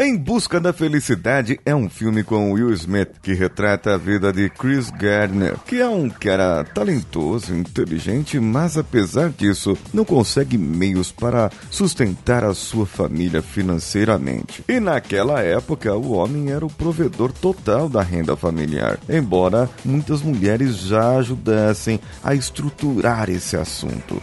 Em Busca da Felicidade é um filme com Will Smith que retrata a vida de Chris Gardner, que é um cara talentoso, inteligente, mas apesar disso não consegue meios para sustentar a sua família financeiramente. E naquela época o homem era o provedor total da renda familiar, embora muitas mulheres já ajudassem a estruturar esse assunto.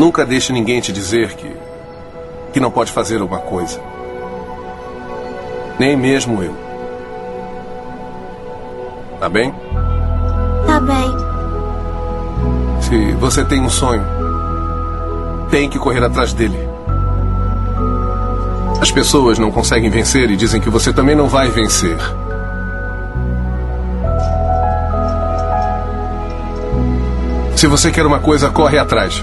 Nunca deixe ninguém te dizer que que não pode fazer uma coisa. Nem mesmo eu. Tá bem? Tá bem. Se você tem um sonho, tem que correr atrás dele. As pessoas não conseguem vencer e dizem que você também não vai vencer. Se você quer uma coisa, corre atrás.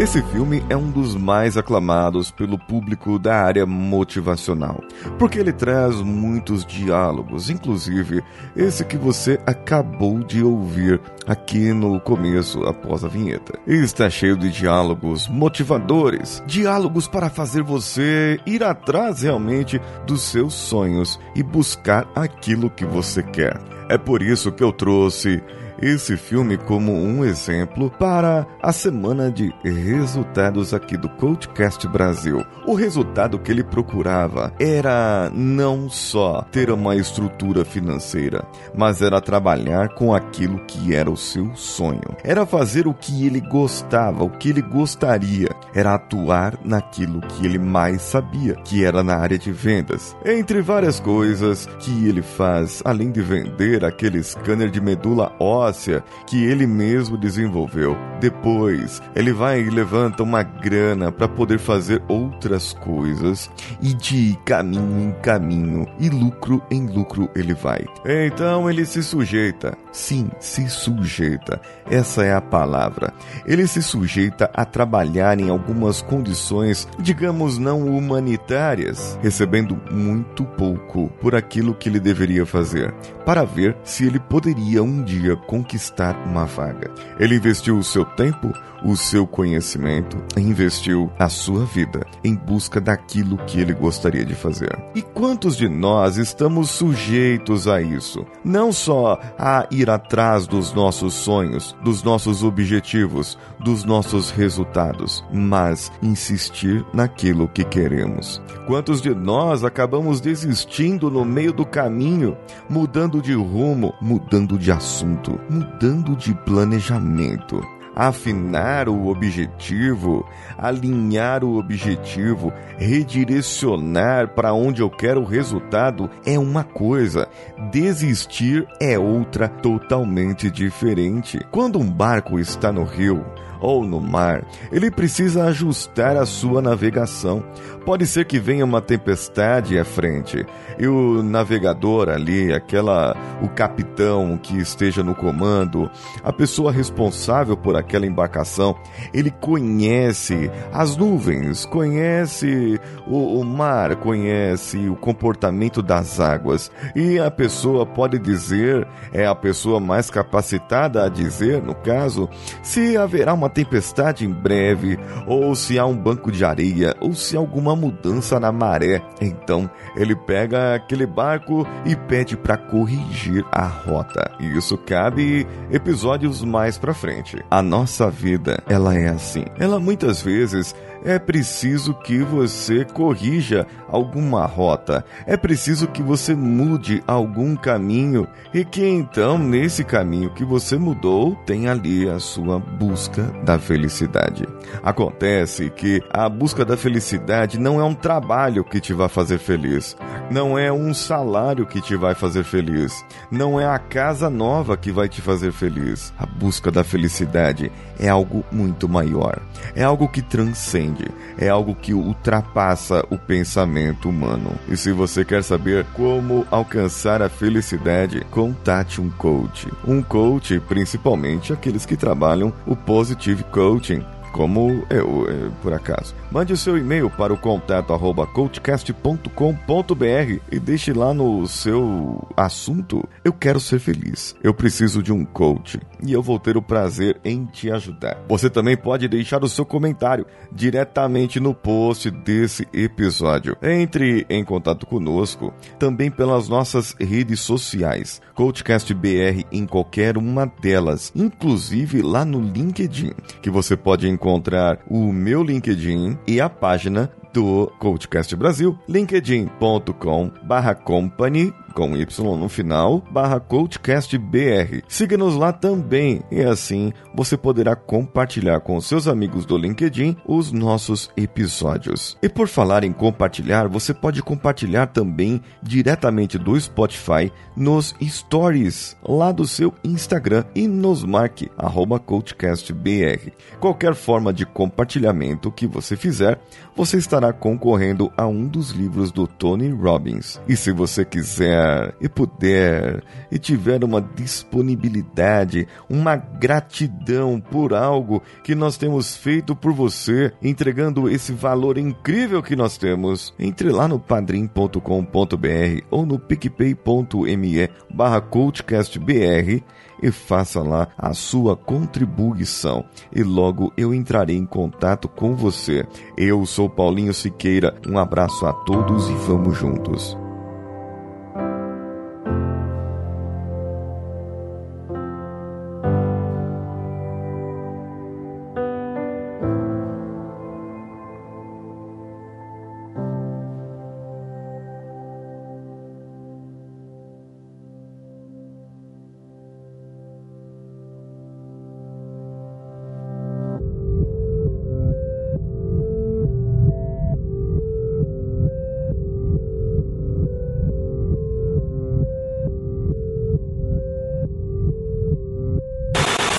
Esse filme é um dos mais aclamados pelo público da área motivacional, porque ele traz muitos diálogos, inclusive esse que você acabou de ouvir aqui no começo, após a vinheta. Está cheio de diálogos motivadores, diálogos para fazer você ir atrás realmente dos seus sonhos e buscar aquilo que você quer. É por isso que eu trouxe esse filme como um exemplo para a semana de resultados aqui do Coachcast Brasil. O resultado que ele procurava era não só ter uma estrutura financeira, mas era trabalhar com aquilo que era o seu sonho. Era fazer o que ele gostava, o que ele gostaria. Era atuar naquilo que ele mais sabia, que era na área de vendas. Entre várias coisas que ele faz, além de vender aquele scanner de medula óssea que ele mesmo desenvolveu. Depois, ele vai e levanta uma grana para poder fazer outras coisas e de caminho em caminho e lucro em lucro ele vai. Então ele se sujeita. Sim, se sujeita. Essa é a palavra. Ele se sujeita a trabalhar em algumas condições, digamos, não humanitárias, recebendo muito pouco por aquilo que ele deveria fazer, para ver se ele poderia um dia conquistar uma vaga. Ele investiu o seu tempo, o seu conhecimento, investiu a sua vida em busca daquilo que ele gostaria de fazer. E quantos de nós estamos sujeitos a isso? Não só a ir atrás dos nossos sonhos, dos nossos objetivos, dos nossos resultados, mas insistir naquilo que queremos. Quantos de nós acabamos desistindo no meio do caminho, mudando de rumo, mudando de assunto, mudando de planejamento? afinar o objetivo, alinhar o objetivo, redirecionar para onde eu quero o resultado é uma coisa, desistir é outra totalmente diferente. Quando um barco está no rio, ou no mar, ele precisa ajustar a sua navegação. Pode ser que venha uma tempestade à frente e o navegador ali, aquela o capitão que esteja no comando, a pessoa responsável por aquela embarcação, ele conhece as nuvens, conhece o, o mar, conhece o comportamento das águas e a pessoa pode dizer, é a pessoa mais capacitada a dizer, no caso, se haverá uma tempestade em breve, ou se há um banco de areia, ou se há alguma mudança na maré. Então ele pega aquele barco e pede para corrigir a rota. E isso cabe episódios mais para frente. A nossa vida, ela é assim. Ela muitas vezes é preciso que você corrija alguma rota, é preciso que você mude algum caminho e que então nesse caminho que você mudou tem ali a sua busca da felicidade. Acontece que a busca da felicidade não é um trabalho que te vai fazer feliz, não é um salário que te vai fazer feliz, não é a casa nova que vai te fazer feliz. A busca da felicidade é algo muito maior, é algo que transcende, é algo que ultrapassa o pensamento humano. E se você quer saber como alcançar a felicidade, contate um coach. Um coach, principalmente aqueles que trabalham o positive coaching como eu, é, por acaso. Mande o seu e-mail para o contato arroba coachcast.com.br e deixe lá no seu assunto. Eu quero ser feliz. Eu preciso de um coach e eu vou ter o prazer em te ajudar. Você também pode deixar o seu comentário diretamente no post desse episódio. Entre em contato conosco também pelas nossas redes sociais. Coachcast BR em qualquer uma delas, inclusive lá no LinkedIn, que você pode encontrar o meu LinkedIn e a página do Coachcast Brasil, linkedin.com barra company com Y no final, barra CoachCastBR. Siga-nos lá também e assim você poderá compartilhar com seus amigos do LinkedIn os nossos episódios. E por falar em compartilhar, você pode compartilhar também diretamente do Spotify nos stories lá do seu Instagram e nos marque arroba CoachCastBR. Qualquer forma de compartilhamento que você fizer, você estará concorrendo a um dos livros do Tony Robbins. E se você quiser e puder e tiver uma disponibilidade, uma gratidão por algo que nós temos feito por você, entregando esse valor incrível que nós temos, entre lá no padrim.com.br ou no picpay.me barra coachcastbr e faça lá a sua contribuição e logo eu entrarei em contato com você. Eu sou Paulinho Siqueira, um abraço a todos e vamos juntos.